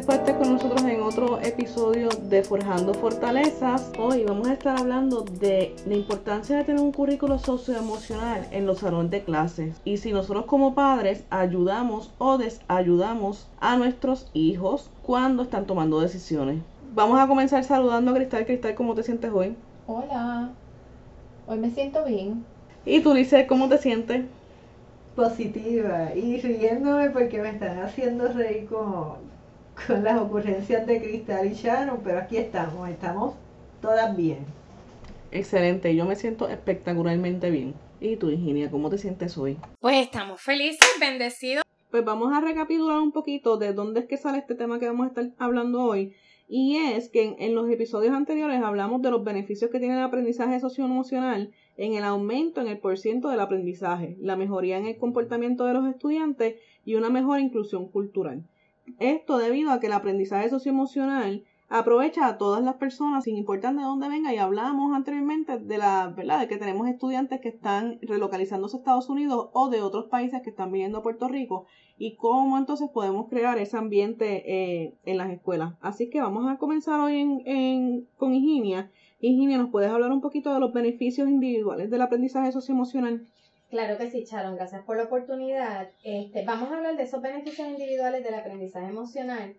Gracias por estar con nosotros en otro episodio de Forjando Fortalezas. Hoy vamos a estar hablando de la importancia de tener un currículo socioemocional en los salones de clases y si nosotros como padres ayudamos o desayudamos a nuestros hijos cuando están tomando decisiones. Vamos a comenzar saludando a Cristal. Cristal, ¿cómo te sientes hoy? Hola, hoy me siento bien. ¿Y tú, Lice, cómo te sientes? Positiva y riéndome porque me están haciendo reír con, con las ocurrencias de Cristal y Sharon, pero aquí estamos, estamos todas bien. Excelente, yo me siento espectacularmente bien. ¿Y tú, Virginia, cómo te sientes hoy? Pues estamos felices, bendecidos. Pues vamos a recapitular un poquito de dónde es que sale este tema que vamos a estar hablando hoy. Y es que en, los episodios anteriores hablamos de los beneficios que tiene el aprendizaje socioemocional en el aumento en el porciento del aprendizaje, la mejoría en el comportamiento de los estudiantes y una mejor inclusión cultural. Esto debido a que el aprendizaje socioemocional aprovecha a todas las personas sin importar de dónde venga y hablamos anteriormente de la verdad de que tenemos estudiantes que están relocalizándose a Estados Unidos o de otros países que están viniendo a Puerto Rico y cómo entonces podemos crear ese ambiente eh, en las escuelas. Así que vamos a comenzar hoy en, en, con Higinia. Higinia, ¿nos puedes hablar un poquito de los beneficios individuales del aprendizaje socioemocional? Claro que sí, Charon, gracias por la oportunidad. Este, vamos a hablar de esos beneficios individuales del aprendizaje emocional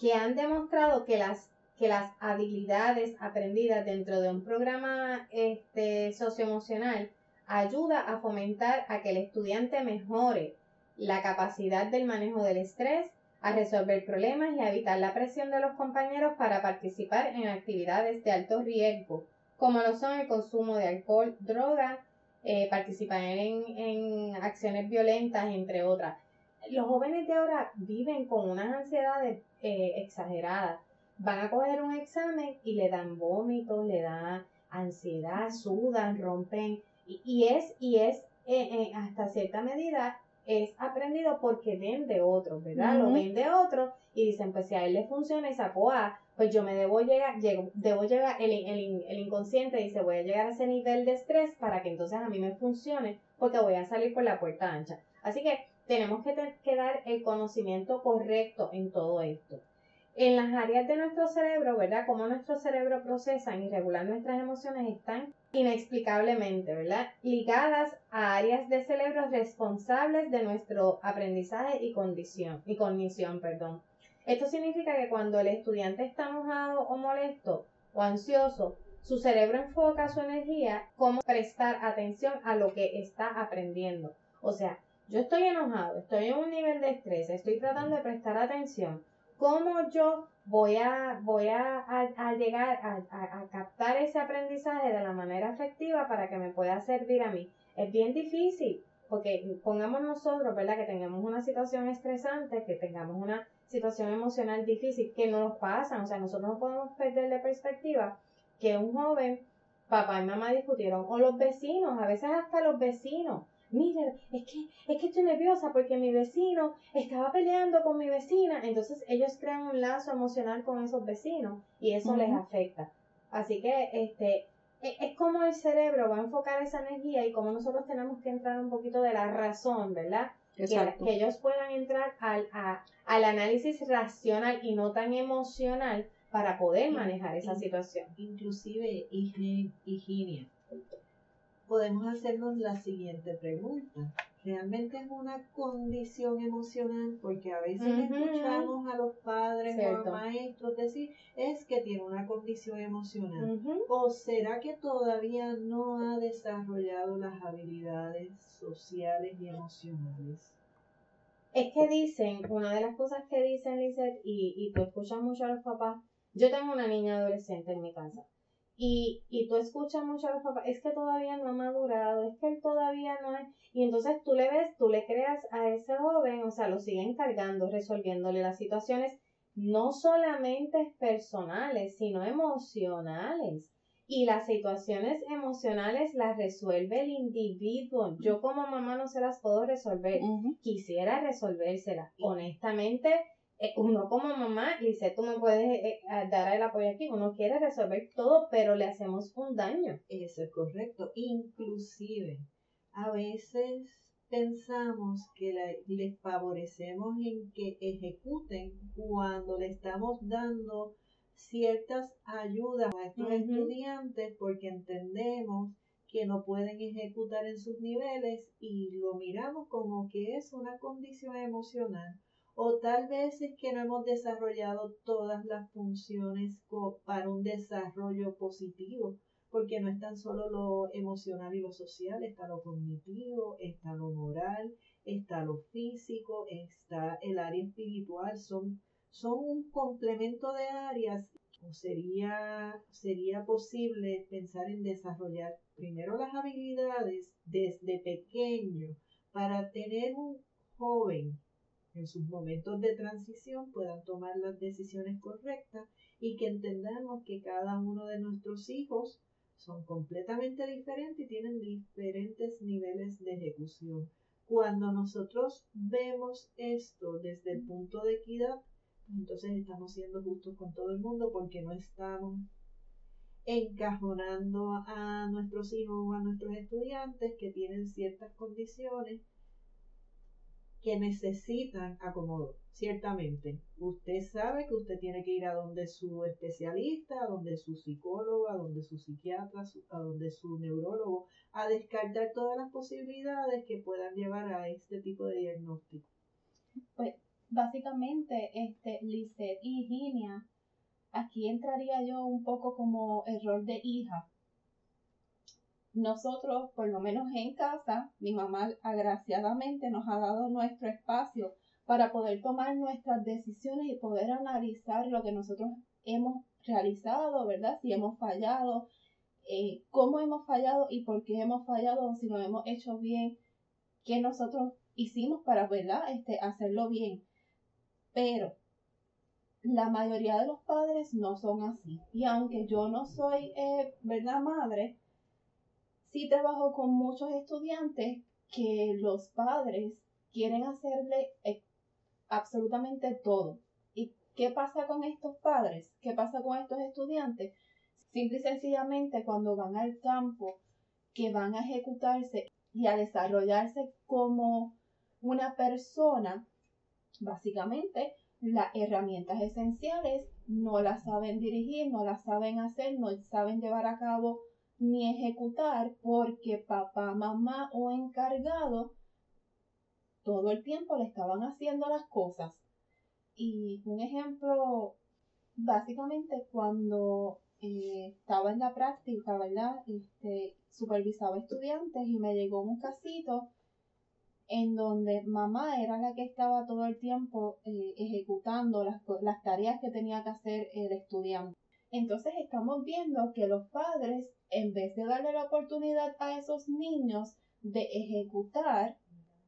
que han demostrado que las que las habilidades aprendidas dentro de un programa este, socioemocional ayuda a fomentar a que el estudiante mejore la capacidad del manejo del estrés, a resolver problemas y a evitar la presión de los compañeros para participar en actividades de alto riesgo, como lo son el consumo de alcohol, droga, eh, participar en, en acciones violentas, entre otras. Los jóvenes de ahora viven con unas ansiedades eh, exageradas van a coger un examen y le dan vómitos, le da ansiedad, sudan, rompen. Y, es, y es eh, eh, hasta cierta medida, es aprendido porque ven de otros, ¿verdad? Lo ven de otros y dicen, pues si a él le funciona y sacó A, pues yo me debo llegar, llego, debo llegar, el, el, el inconsciente dice, voy a llegar a ese nivel de estrés para que entonces a mí me funcione porque voy a salir por la puerta ancha. Así que tenemos que, que dar el conocimiento correcto en todo esto en las áreas de nuestro cerebro, ¿verdad? Cómo nuestro cerebro procesa y regula nuestras emociones están inexplicablemente, ¿verdad? Ligadas a áreas de cerebro responsables de nuestro aprendizaje y condición, y cognición, perdón. Esto significa que cuando el estudiante está enojado o molesto o ansioso, su cerebro enfoca su energía cómo prestar atención a lo que está aprendiendo. O sea, yo estoy enojado, estoy en un nivel de estrés, estoy tratando de prestar atención ¿Cómo yo voy a, voy a, llegar a, captar ese aprendizaje de la manera efectiva para que me pueda servir a mí? Es bien difícil, porque pongamos nosotros, ¿verdad? Que tengamos una situación estresante, que tengamos una situación emocional difícil, que no nos pasa, o sea, nosotros no podemos perder de perspectiva que un joven, papá y mamá discutieron, o los vecinos, a veces hasta los vecinos, mire, es que, es que estoy nerviosa porque mi vecino estaba peleando con mi vecina. Entonces ellos crean un lazo emocional con esos vecinos y eso les afecta. Así que este, e, es, como el cerebro va a enfocar esa energía y como nosotros tenemos que entrar un poquito de la razón, ¿verdad? Que, que, ellos puedan entrar al, al análisis racional y no tan emocional para poder manejar esa situación. Inclusive, higiene podemos hacernos la siguiente pregunta. ¿Realmente es una condición emocional? Porque a veces escuchamos a los padres o a los maestros decir, es que tiene una condición emocional. ¿O será que todavía no ha desarrollado las habilidades sociales y emocionales? Es que dicen, una de las cosas que dicen, Lizeth, y, y tú escuchas mucho a los papás, yo tengo una niña adolescente en mi casa y, y tú escuchas mucho a los papás, es que todavía no ha madurado, es que él todavía no es, y entonces tú le ves, tú le creas a ese joven, o sea, lo siguen cargando, resolviéndole las situaciones, no solamente personales, sino emocionales. Y las situaciones emocionales las resuelve el individuo. Yo como mamá no se las puedo resolver. Quisiera resolvérselas. Honestamente, uno como mamá, dice, tú me puedes eh, eh, dar el apoyo aquí, uno quiere resolver todo, pero le hacemos un daño. Eso es correcto. Inclusive, a veces pensamos que la- les favorecemos en que ejecuten cuando le estamos dando ciertas ayudas a estos estudiantes porque entendemos que no pueden ejecutar en sus niveles y lo miramos como que es una condición emocional o tal vez es que no hemos desarrollado todas las funciones para un desarrollo positivo porque no es tan solo lo emocional y lo social, está lo cognitivo, está lo moral, está lo físico, está el área espiritual, son, son un complemento de áreas. O sería, sería posible pensar en desarrollar primero las habilidades desde pequeño para tener un joven en sus momentos de transición puedan tomar las decisiones correctas y que entendamos que cada uno de nuestros hijos son completamente diferentes y tienen diferentes niveles de ejecución. Cuando nosotros vemos esto desde el punto de equidad, entonces estamos siendo justos con todo el mundo porque no estamos encajonando a nuestros hijos o a nuestros estudiantes que tienen ciertas condiciones que necesitan acomodo. Ciertamente, usted sabe que usted tiene que ir a donde su especialista, a donde su psicólogo, a donde su psiquiatra, a donde su neurólogo, a descartar todas las posibilidades que puedan llevar a este tipo de diagnóstico. básicamente, este, Lisette y Ginia, aquí entraría yo un poco como el rol de hija. Nosotros, por lo menos en casa, mi mamá agraciadamente nos ha dado nuestro espacio para poder tomar nuestras decisiones y poder analizar lo que nosotros hemos realizado, ¿verdad? Si hemos fallado, eh, cómo hemos fallado y por qué hemos fallado, o si lo hemos hecho bien, qué nosotros hicimos para, ¿verdad? Este, hacerlo bien. Pero la mayoría de los padres no son así. Y aunque yo no soy, eh, ¿verdad, madre? Sí trabajo con muchos estudiantes que los padres quieren hacerle eh, absolutamente todo. ¿Y qué pasa con estos padres? ¿Qué pasa con estos estudiantes? Simple y sencillamente cuando van al campo, que van a ejecutarse y a desarrollarse como una persona, básicamente las herramientas esenciales no las saben dirigir, no las saben hacer, no saben llevar a cabo ni ejecutar porque papá, mamá o encargado todo el tiempo le estaban haciendo las cosas. Y un ejemplo, básicamente cuando eh, estaba en la práctica, ¿verdad? Este, supervisaba estudiantes y me llegó un casito en donde mamá era la que estaba todo el tiempo eh, ejecutando las, las tareas que tenía que hacer el estudiante. Entonces estamos viendo que los padres, en vez de darle la oportunidad a esos niños de ejecutar,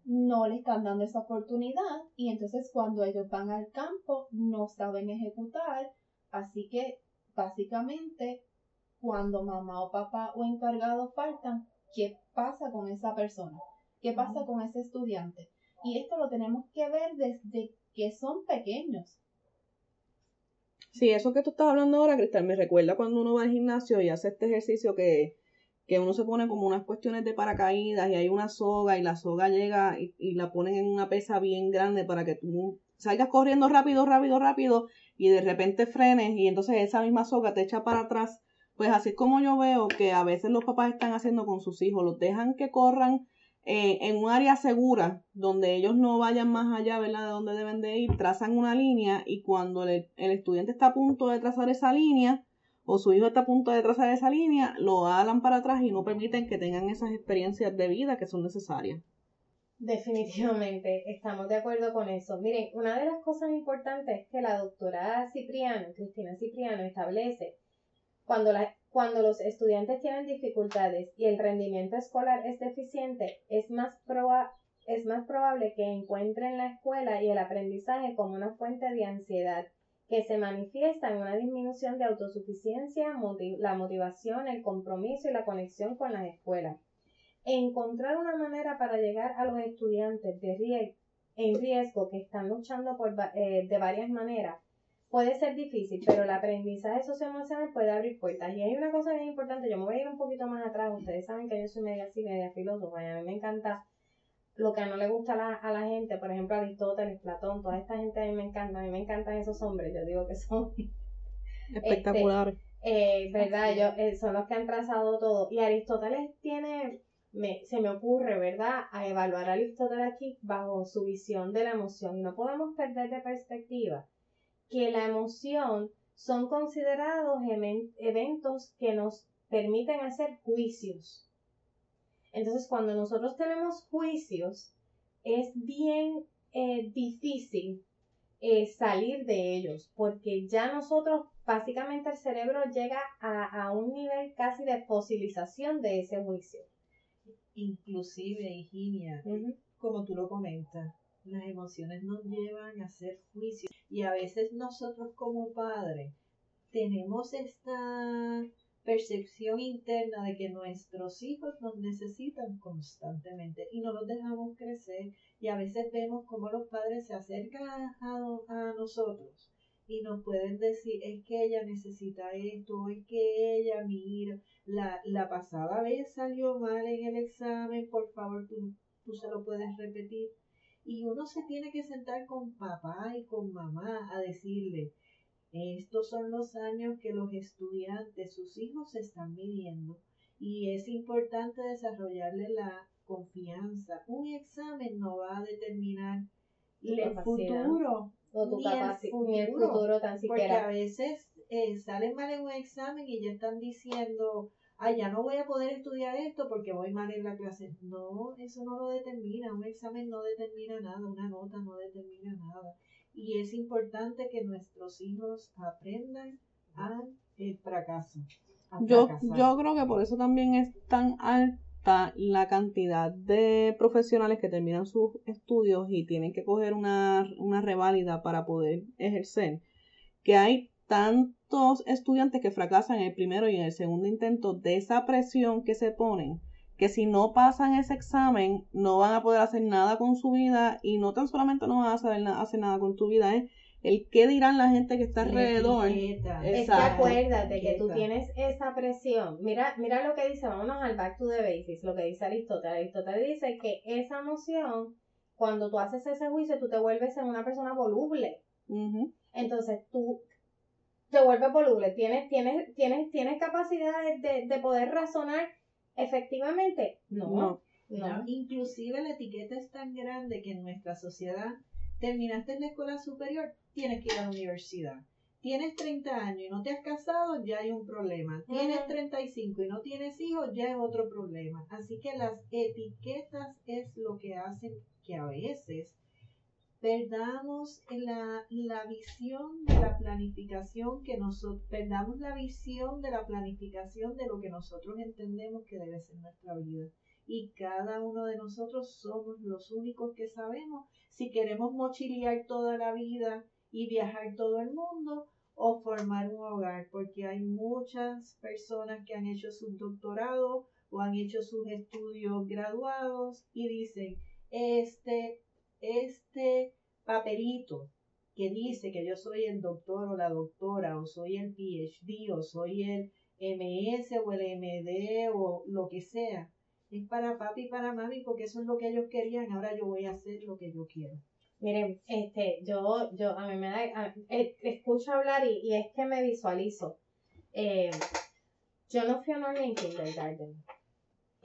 no le están dando esa oportunidad y entonces cuando ellos van al campo no saben ejecutar. Así que básicamente cuando mamá o papá o encargado faltan, ¿qué pasa con esa persona? ¿Qué pasa con ese estudiante? Y esto lo tenemos que ver desde que son pequeños. Sí, eso que tú estás hablando ahora, Cristal, me recuerda cuando uno va al gimnasio y hace este ejercicio que, que uno se pone como unas cuestiones de paracaídas y hay una soga y la soga llega y, y la ponen en una pesa bien grande para que tú salgas corriendo rápido, rápido, rápido y de repente frenes y entonces esa misma soga te echa para atrás. Pues así es como yo veo que a veces los papás están haciendo con sus hijos, los dejan que corran eh, en un área segura donde ellos no vayan más allá. De donde deben de ir, trazan una línea y cuando el, el estudiante está a punto de trazar esa línea o su hijo está a punto de trazar esa línea, lo alan para atrás y no permiten que tengan esas experiencias de vida que son necesarias. Definitivamente, estamos de acuerdo con eso. Miren, una de las cosas importantes es que la doctora Cipriano, Cristina Cipriano, establece cuando, la, cuando los estudiantes tienen dificultades y el rendimiento escolar es deficiente, es más, proba, es más probable que encuentren la escuela y el aprendizaje como una fuente de ansiedad que se manifiesta en una disminución de autosuficiencia, la motivación, el compromiso y la conexión con las escuelas. Encontrar una manera para llegar a los estudiantes de rie en riesgo que están luchando por, eh, de varias maneras puede ser difícil, pero el aprendizaje socioemocional puede abrir puertas. Y hay una cosa bien importante, yo me voy a ir un poquito más atrás, ustedes saben que yo soy media así, media filósofa, y a mí me encanta lo que no le gusta a la, a la gente, por ejemplo Aristóteles, Platón, toda esta gente a mí me encanta, a mí me encantan esos hombres, yo digo que son Espectacular. eh, ¿verdad? Ellos eh, son los que han trazado todo. Y Aristóteles tiene, me, se me ocurre, ¿verdad? A evaluar a Aristóteles aquí bajo su visión de la emoción. Y no podemos perder de perspectiva que la emoción son considerados eventos que nos permiten hacer juicios. Entonces, cuando nosotros tenemos juicios, es bien eh, difícil eh, salir de ellos, porque ya nosotros, básicamente el cerebro llega a, a un nivel casi de fosilización de ese juicio. Inclusive, Higinia, como tú lo comentas, las emociones nos llevan a hacer juicios y a veces nosotros como padres tenemos esta percepción interna de que nuestros hijos nos necesitan constantemente y no los dejamos crecer. Y a veces vemos como los padres se acercan a, a nosotros y nos pueden decir es que ella necesita esto, es que ella mira, la, la pasada vez salió mal en el examen, por favor tú, tú se lo puedes repetir y uno se tiene que sentar con papá y con mamá a decirle, estos son los años que los estudiantes, sus hijos, están midiendo y es importante desarrollarle la confianza. Un examen no va a determinar Tu el futuro, O tu ni el capacidad, ni el futuro, futuro tan porque a siquiera. veces eh, salen mal en un examen y ya están diciendo, ay, ya no voy a poder estudiar esto porque voy mal en la clase. No, eso no lo determina. Un examen no determina nada, una nota no determina nada. Y es importante que nuestros hijos aprendan al el fracaso. a Yo, yo creo que por eso también es tan alta la cantidad de profesionales que terminan sus estudios y tienen que coger una, una reválida para poder ejercer, que hay tantos estudiantes que fracasan en el primero y en el segundo intento de esa presión que se ponen, que si no pasan ese examen no van a poder hacer nada con su vida y no tan solamente no van a saber na- hacer nada con tu vida, es el qué dirán la gente que está alrededor. etiqueta. Es que acuérdate que tú tienes esa presión. Mira, mira lo que dice, vámonos al back to the basics, lo que dice Aristóteles. Aristóteles dice que esa emoción, cuando tú haces ese juicio, tú te vuelves en una persona voluble. Entonces tú te vuelves voluble, tienes, tienes, tienes, tienes capacidad de, de- de poder razonar efectivamente. No, No. Inclusive la etiqueta es tan grande que en nuestra sociedad, terminaste en la escuela superior, tienes que ir a la universidad. Tienes 30 años y no te has casado, ya hay un problema. Tienes Ujú. 35 y no tienes hijos, ya es otro problema. Así que las etiquetas es lo que hacen que a veces perdamos la, la visión de la planificación que nosotros, perdamos la visión de la planificación de lo que nosotros entendemos que debe ser nuestra vida. Y cada uno de nosotros somos los únicos que sabemos si queremos mochilear toda la vida y viajar todo el mundo o formar un hogar, porque hay muchas personas que han hecho sus doctorados o han hecho sus estudios graduados y dicen, este, este papelito que dice que yo soy el doctor o la doctora o soy el PhD o soy el MS o el MD o lo que sea, es para papi y para mami porque eso es lo que ellos querían, ahora yo voy a hacer lo que yo quiero. Miren, este, yo, yo, a mí me da, a- eh, escucho hablar y, es que me visualizo. Eh, yo no fui a en kindergarten.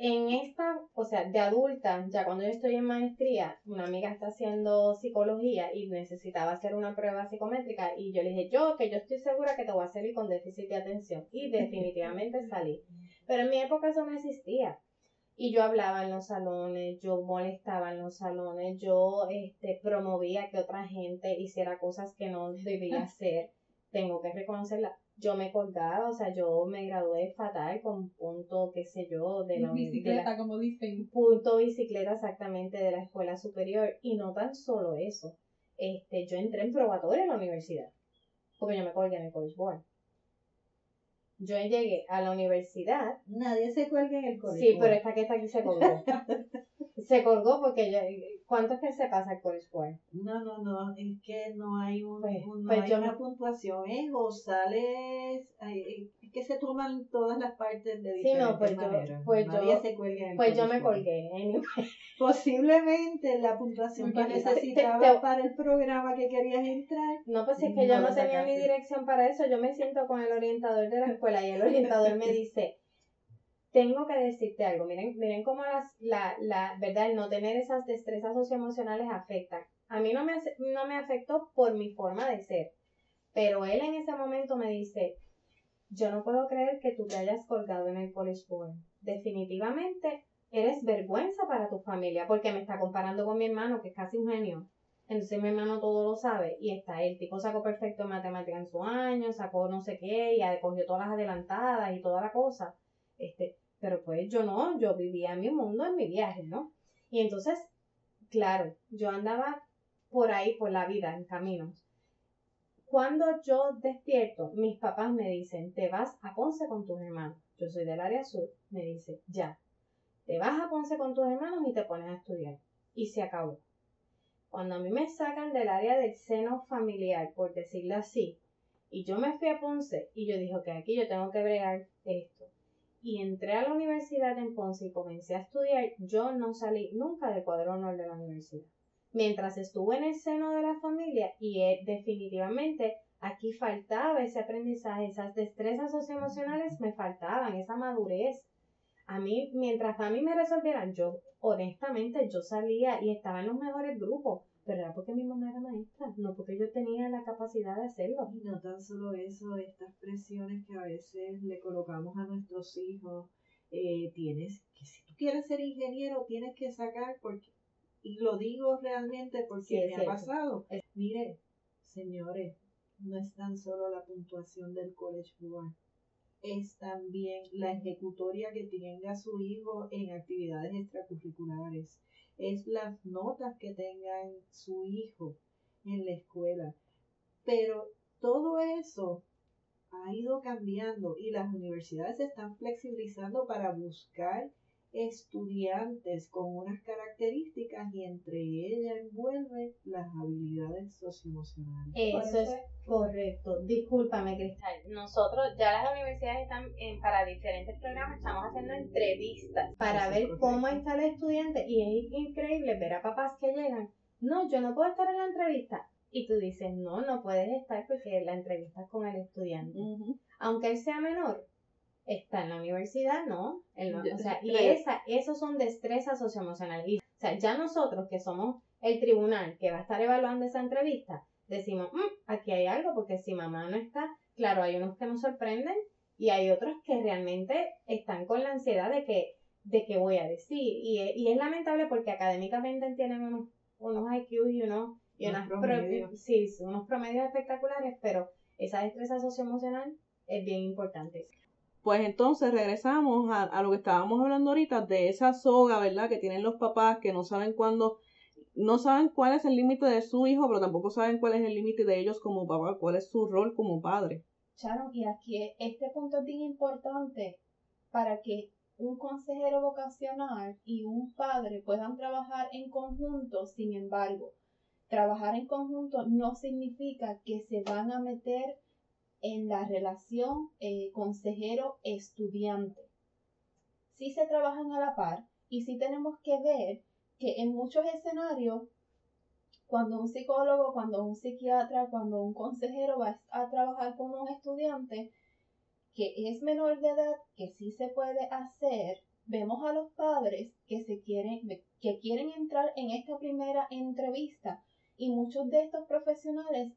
En esta, o sea, de adulta, ya cuando yo estoy en maestría, una amiga está haciendo psicología y necesitaba hacer una prueba psicométrica y yo le dije, yo, que yo estoy segura que te voy a salir con déficit de atención. Y definitivamente salí. Pero en mi época eso no existía. Y yo hablaba en los salones, yo molestaba en los salones, yo este, promovía que otra gente hiciera cosas que no debía hacer. Tengo que reconocerla. Yo me colgaba, o sea, yo me gradué fatal con punto, qué sé yo, de la, uni- de la- bicicleta, como dicen. punto bicicleta exactamente de la escuela superior. Y no tan solo eso. Este, yo entré en probatoria en la universidad. Porque yo me colgué en el College Board. Yo llegué a la universidad Nadie se cuelga en el colegio. Sí, pero esta que está aquí se colgó. se colgó porque yo, ¿cuánto es que se pasa el college board? No, no, no, es que no hay, un, Pues- un- no pues hay yo una me- puntuación, es o sales, ay, eh, Es que se toman todas las partes de Sí, diferentes no, pues yo- maneras. pues Nadie yo- se cuelga en Pues yo me colgué. Posiblemente la puntuación que Te- te- necesitabas te- para el programa que querías entrar. No, pues es que No yo no tenía mi dirección para eso. Yo me siento con el orientador de la escuela y el orientador me dice, tengo que decirte algo. Miren, miren cómo las, la, la, verdad, el no tener esas destrezas socioemocionales afectan. A mí no me, no me afectó por mi forma de ser. Pero él en ese momento me dice, yo no puedo creer que tú te hayas colgado en el college board. Definitivamente eres vergüenza para tu familia porque me está comparando con mi hermano que es casi un genio. Entonces mi hermano todo lo sabe y está, el tipo sacó perfecto en matemática en su año, sacó no sé qué y cogió todas las adelantadas y toda la cosa. Este, pero pues yo no, yo vivía mi mundo en mi viaje, ¿no? Y entonces, claro, yo andaba por ahí, por la vida, en caminos. Cuando yo despierto, mis papás me dicen, te vas a Ponce con tus hermanos. Yo soy del área sur, me dice, ya, te vas a Ponce con tus hermanos y te pones a estudiar. Y se acabó. Cuando a mí me sacan del área del seno familiar, por decirlo así, y yo me fui a Ponce y yo dije, ok, aquí yo tengo que bregar esto. Y entré a la universidad en Ponce y comencé a estudiar, yo no salí nunca del cuadro honor de la universidad. Mientras estuve en el seno de la familia y eh, definitivamente aquí faltaba ese aprendizaje, esas destrezas socioemocionales me faltaban, esa madurez. A mí, mientras a mí me resolvieran, yo honestamente yo salía y estaba en los mejores grupos, pero era porque mi mamá era maestra, no porque yo tenía la capacidad de hacerlo. Y no tan solo eso, estas presiones que a veces le colocamos a nuestros hijos. eh, tienes que, si tú quieres ser ingeniero, tienes que sacar, porque, y lo digo realmente porque Sí, me ha pasado. Mire, señores, no es tan solo la puntuación del College Board, es también la ejecutoria que tenga su hijo en actividades extracurriculares, es las notas que tenga su hijo en la escuela. Pero todo eso ha ido cambiando y las universidades se están flexibilizando para buscar estudiantes con unas características y entre ellas envuelve las habilidades socioemocionales. Eso es correcto. Discúlpame, Cristal. Nosotros, ya las universidades están en- para diferentes programas, estamos haciendo entrevistas para Eso ver correcto. cómo está el estudiante y es increíble ver a papás que llegan. No, yo no puedo estar en la entrevista. Y tú dices, no, no puedes estar porque la entrevista es con el estudiante. Aunque él sea menor, está en la universidad, ¿no? O sea, y esa, esos son destrezas socioemocionales. Y, o sea, ya nosotros que somos el tribunal que va a estar evaluando esa entrevista, decimos, "Mm, aquí hay algo, porque si mamá no está, claro, hay unos que nos sorprenden y hay otros que realmente están con la ansiedad de que, de qué voy a decir. Y, es- y es lamentable porque académicamente tienen unos, unos IQ y unos, y Unos unas pro- promedios. sí, unos promedios espectaculares, pero esa destreza socioemocional es bien importante. Pues entonces regresamos a, a lo que estábamos hablando ahorita de esa soga, ¿verdad? Que tienen los papás que no saben cuándo, no saben cuál es el límite de su hijo, pero tampoco saben cuál es el límite de ellos como papá, cuál es su rol como padre. Sharon, y aquí este punto es bien importante para que un consejero vocacional y un padre puedan trabajar en conjunto, sin embargo, trabajar en conjunto no significa que se van a meter en la relación eh, consejero-estudiante. Sí se trabajan a la par y sí tenemos que ver que en muchos escenarios cuando un psicólogo, cuando un psiquiatra, cuando un consejero va a trabajar con un estudiante que es menor de edad, que sí se puede hacer, vemos a los padres que se quieren, que quieren entrar en esta primera entrevista y muchos de estos profesionales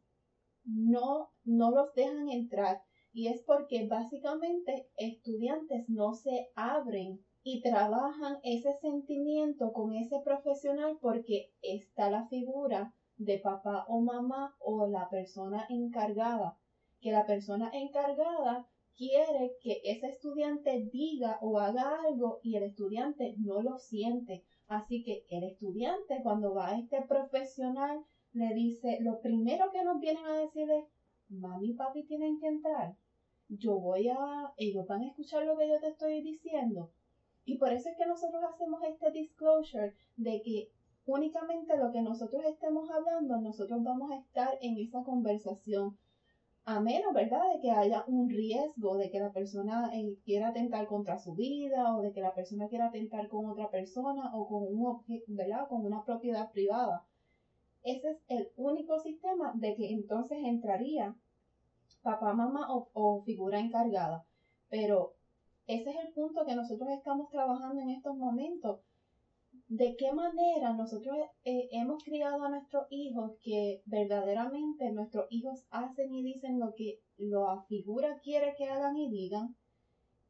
no, no los dejan entrar y es porque básicamente estudiantes no se abren y trabajan ese sentimiento con ese profesional porque está la figura de papá o mamá o la persona encargada, que la persona encargada quiere que ese estudiante diga o haga algo y el estudiante no lo siente. Así que el estudiante cuando va a este profesional le dice, lo primero que nos vienen a decir es, mami y papi tienen que entrar. Yo voy a, ellos van a escuchar lo que yo te estoy diciendo. Y por eso es que nosotros hacemos este disclosure de que únicamente lo que nosotros estemos hablando, nosotros vamos a estar en esa conversación. a menos, ¿verdad?, de que haya un riesgo de que la persona eh, quiera atentar contra su vida o de que la persona quiera atentar con otra persona o con un objeto, con una propiedad privada. Ese es el único sistema de que entonces entraría papá, mamá o, figura encargada. Pero ese es el punto que nosotros estamos trabajando en estos momentos. ¿De qué manera nosotros eh, hemos criado a nuestros hijos que verdaderamente nuestros hijos hacen y dicen lo que la figura quiere que hagan y digan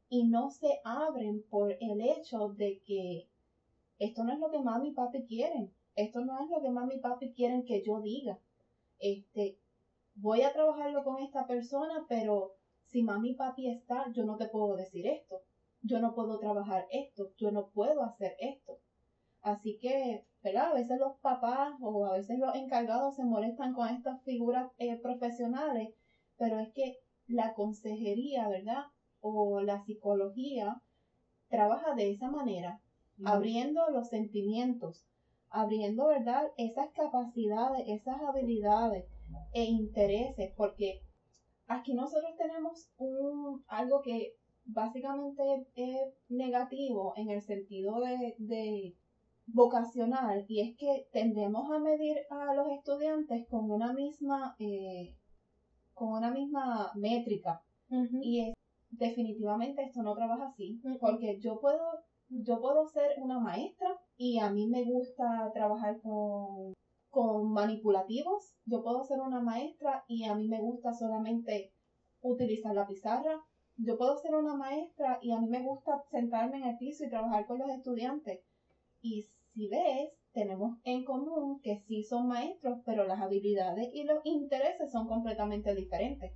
y no se abren por el hecho de que esto no es lo que mami y papi quieren, esto no es lo que mami y papi quieren que yo diga. Este, voy a trabajarlo con esta persona, pero si mami y papi está, yo no te puedo decir esto, yo no puedo trabajar esto, yo no puedo hacer esto. Así que, ¿verdad? A veces los papás o a veces los encargados se molestan con estas figuras eh, profesionales, pero es que la consejería, ¿verdad? O la psicología trabaja de esa manera, abriendo los sentimientos, abriendo, ¿verdad? Esas capacidades, esas habilidades e intereses, porque aquí nosotros tenemos un, algo que básicamente es negativo en el sentido de, vocacional y es que tendemos a medir a los estudiantes con una misma eh, con una misma métrica. Y es definitivamente esto no trabaja así porque yo puedo yo puedo ser una maestra y a mí me gusta trabajar con con manipulativos. Yo puedo ser una maestra y a mí me gusta solamente utilizar la pizarra. Yo puedo ser una maestra y a mí me gusta sentarme en el piso y trabajar con los estudiantes. Y si ves, tenemos en común que sí son maestros, pero las habilidades y los intereses son completamente diferentes.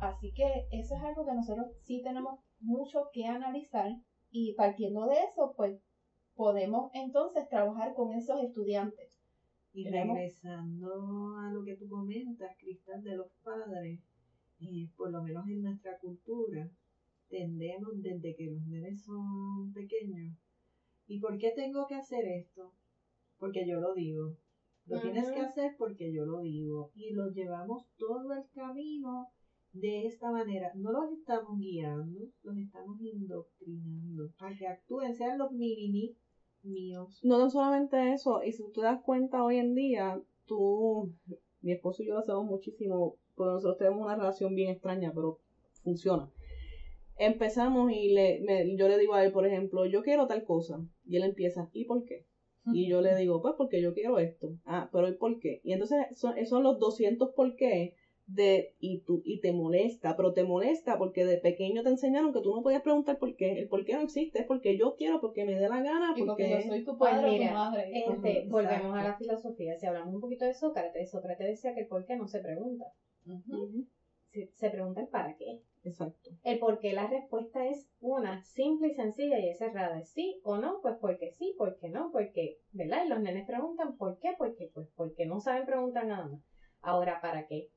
Así que eso es algo que nosotros sí tenemos mucho que analizar y partiendo de eso, pues podemos entonces trabajar con esos estudiantes. Y regresando a lo que tú comentas, Cristal, de los padres, eh, por lo menos en nuestra cultura, tendemos desde que los nenes son pequeños. ¿Y por qué tengo que hacer esto? Porque yo lo digo. Lo tienes que hacer porque yo lo digo. Y los llevamos todo el camino de esta manera. No los estamos guiando, los estamos indoctrinando para que actúen, sean los mini míos. No tan solamente eso, y si tú te das cuenta hoy en día, tú, mi esposo y yo lo hacemos muchísimo, porque nosotros tenemos una relación bien extraña, pero funciona. Empezamos y le, yo le digo a él, por ejemplo, yo quiero tal cosa, y él empieza, ¿y por qué? Y yo le digo, pues porque yo quiero esto. Ah, pero ¿y por qué? Y entonces son, son los 200 por qué de y tú y te molesta, pero te molesta porque de pequeño te enseñaron que tú no podías preguntar por qué, el por qué no existe, es porque yo quiero, porque me dé la gana, porque, yo soy tu padre pues tu madre. Este, volvemos a la filosofía, si hablamos un poquito de Sócrates, Sócrates decía que el por qué no se pregunta. se, pregunta el para qué. Exacto. El por qué la respuesta es una, simple y sencilla y es cerrada, es sí o no, pues porque sí, porque no, porque, ¿verdad? Y los nenes preguntan por qué, porque pues porque no saben preguntar nada más. Ahora, ¿para qué?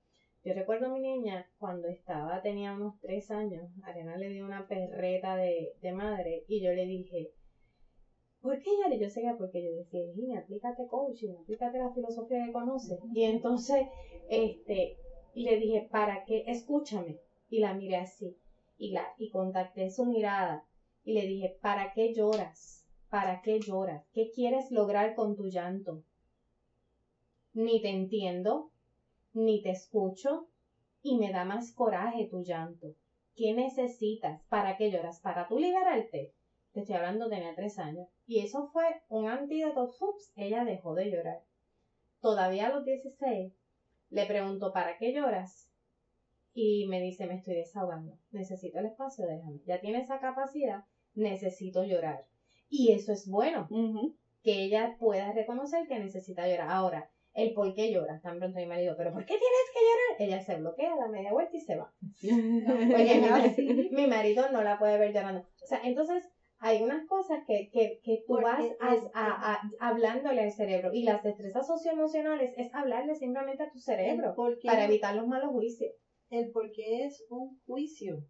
Yo recuerdo a mi niña cuando estaba, tenía unos tres años, Arena le dio una perreta de, madre y yo le dije, ¿por qué ella Yo sé que porque yo decía, Virginia, aplícate coaching, aplícate la filosofía que conoces. Y entonces, este, le dije, ¿para qué? Escúchame. Y la miré así. Y, la, y contacté su mirada. Y le dije, ¿para qué lloras? ¿Para qué lloras? ¿Qué quieres lograr con tu llanto? Ni te entiendo, ni te escucho y me da más coraje tu llanto. ¿Qué necesitas? ¿Para qué lloras? ¿Para tú liberarte? Te estoy hablando, tenía tres años. Y eso fue un antídoto. Ups, ella dejó de llorar. Todavía a los 16 le pregunto, ¿para qué lloras? Y me dice, me estoy desahogando. Necesito el espacio, déjame. Ya tiene esa capacidad, necesito llorar. Y eso es bueno. Que ella pueda reconocer que necesita llorar. Ahora, el por qué lloras. Tan pronto mi marido, pero ¿por qué tienes que llorar? Ella se bloquea, da media vuelta y se va. Porque mi, marido no la puede ver llorando. O sea, entonces hay unas cosas que, que, que tú vas a, hablándole al cerebro. Y las destrezas socioemocionales es hablarle simplemente a tu cerebro para evitar los malos juicios. El por qué es un juicio.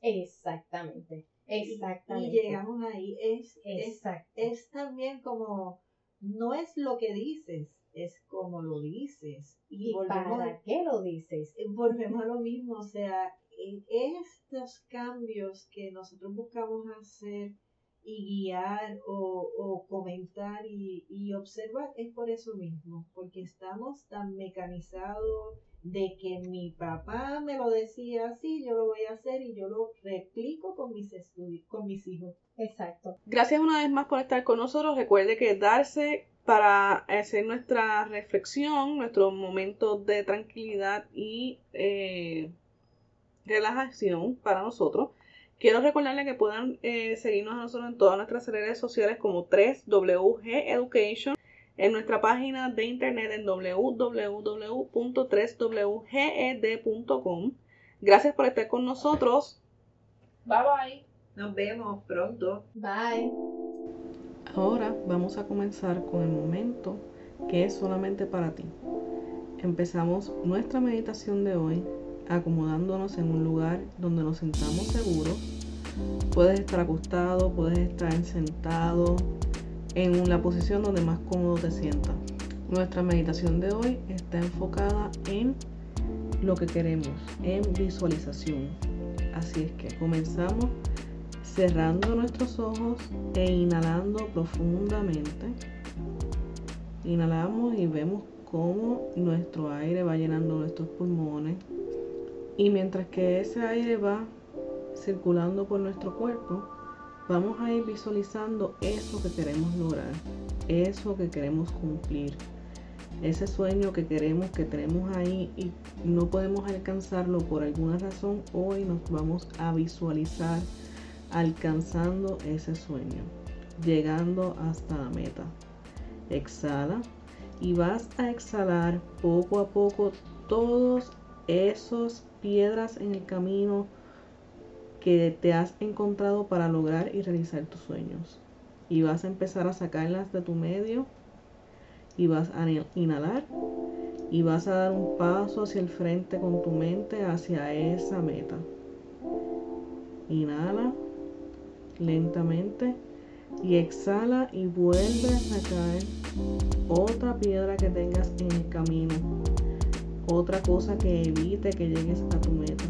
Exactamente. Exactamente. Y, llegamos ahí. Es, es, es también como, no es lo que dices, es como lo dices. ¿Y volvemos, para qué lo dices? volvemos a lo mismo, o sea, en estos cambios que nosotros buscamos hacer y guiar o, o comentar y, y observar es por eso mismo, porque estamos tan mecanizados de que mi papá me lo decía así, yo lo voy a hacer y yo lo replico con mis estudios, con mis hijos. Exacto. Gracias una vez más por estar con nosotros. Recuerde que darse para hacer nuestra reflexión, nuestro momento de tranquilidad y eh, relajación para nosotros. Quiero recordarles que puedan eh, seguirnos a nosotros en todas nuestras redes sociales como 3WG Education, en nuestra página de internet en www.3wged.com. Gracias por estar con nosotros. Bye bye. Nos vemos pronto. Bye. Ahora vamos a comenzar con el momento que es solamente para ti. Empezamos nuestra meditación de hoy acomodándonos en un lugar donde nos sintamos seguros. Puedes estar acostado, puedes estar sentado, en la posición donde más cómodo te sientas. Nuestra meditación de hoy está enfocada en lo que queremos, en visualización. Así es que comenzamos cerrando nuestros ojos e inhalando profundamente. Inhalamos y vemos cómo nuestro aire va llenando nuestros pulmones. Y mientras que ese aire va circulando por nuestro cuerpo, vamos a ir visualizando eso que queremos lograr, eso que queremos cumplir, ese sueño que queremos, que tenemos ahí y no podemos alcanzarlo por alguna razón, hoy nos vamos a visualizar alcanzando ese sueño, llegando hasta la meta. Exhala y vas a exhalar poco a poco todos esos piedras en el camino que te has encontrado para lograr y realizar tus sueños. Y vas a empezar a sacarlas de tu medio y vas a inhalar y vas a dar un paso hacia el frente con tu mente hacia esa meta. Inhala lentamente y exhala y vuelve a sacar otra piedra que tengas en el camino. Otra cosa que evite que llegues a tu meta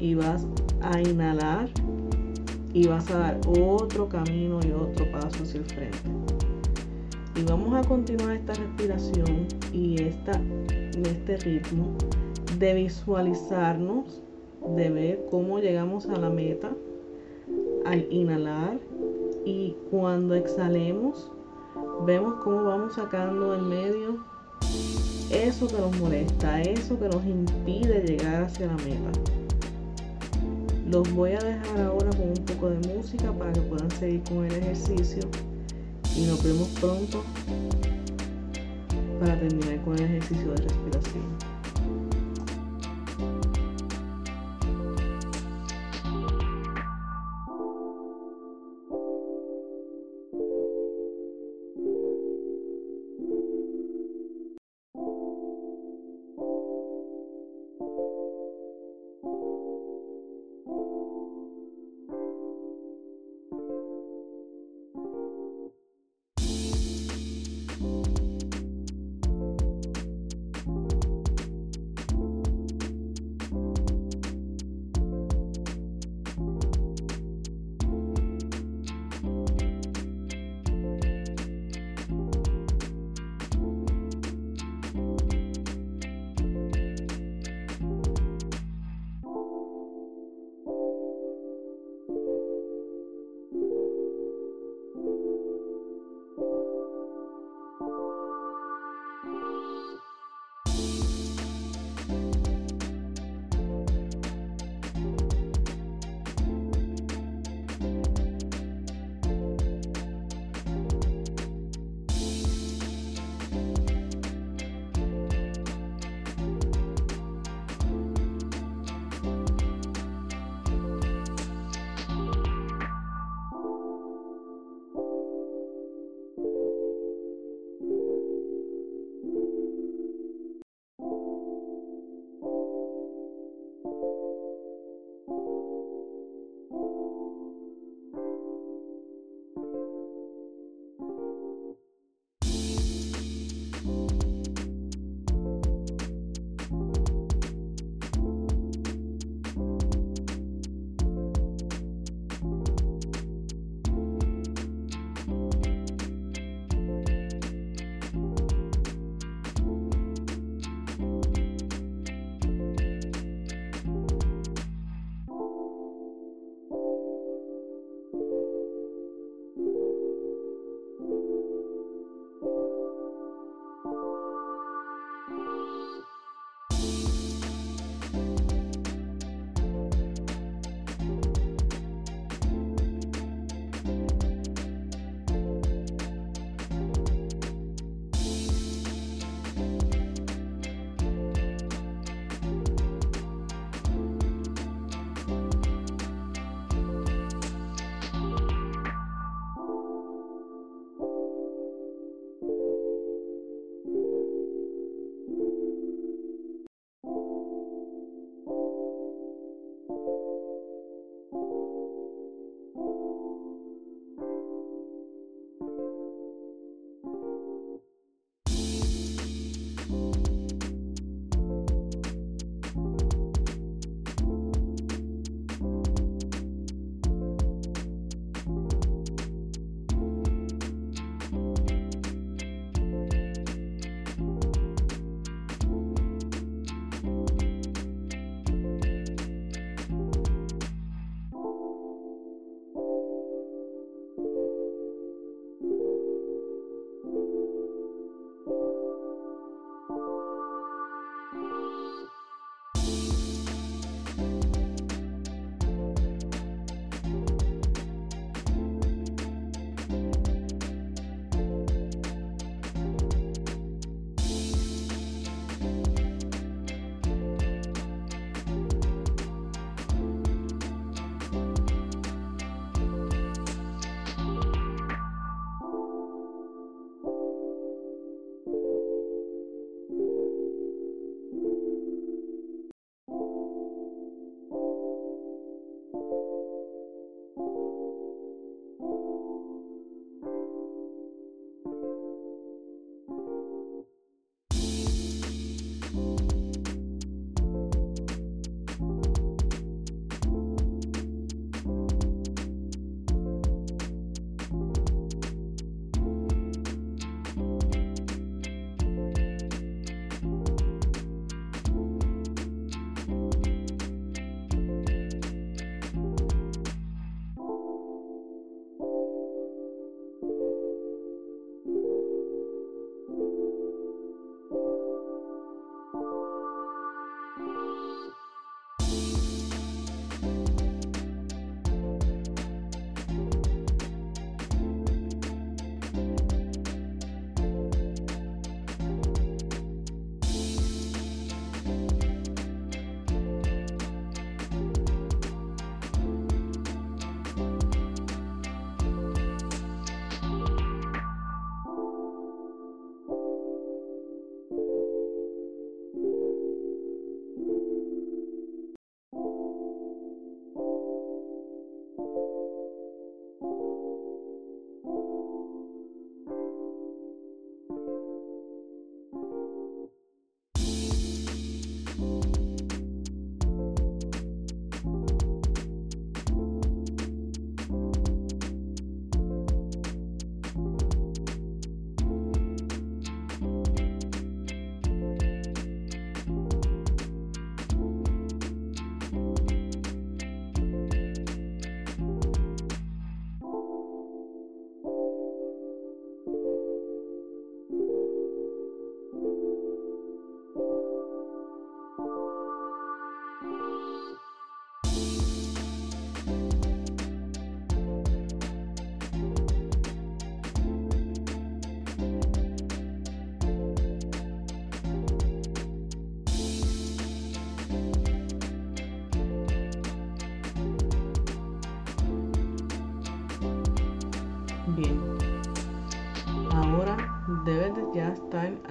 y vas a inhalar y vas a dar otro camino y otro paso hacia el frente. Y vamos a continuar esta respiración y esta, este ritmo de visualizarnos, de ver cómo llegamos a la meta al inhalar y cuando exhalemos vemos cómo vamos sacando en medio eso que nos molesta, eso que nos impide llegar hacia la meta. Los voy a dejar ahora con un poco de música para que puedan seguir con el ejercicio y nos vemos pronto para terminar con el ejercicio de respiración.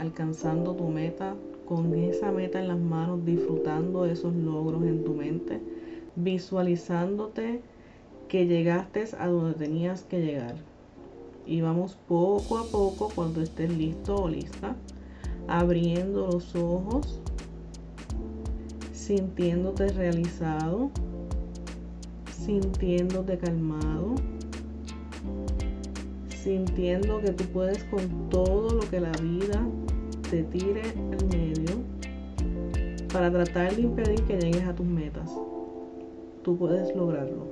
Alcanzando tu meta con esa meta en las manos, disfrutando esos logros en tu mente, visualizándote que llegaste a donde tenías que llegar. Y vamos poco a poco, cuando estés listo o lista, abriendo los ojos, sintiéndote realizado, sintiéndote calmado, sintiendo que tú puedes con todo lo que la vida te tire al medio para tratar de impedir que llegues a tus metas. Tú puedes lograrlo.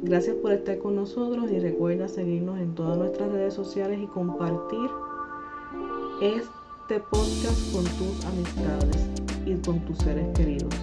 Gracias por estar con nosotros y recuerda seguirnos en todas nuestras redes sociales y compartir este podcast con tus amistades y con tus seres queridos.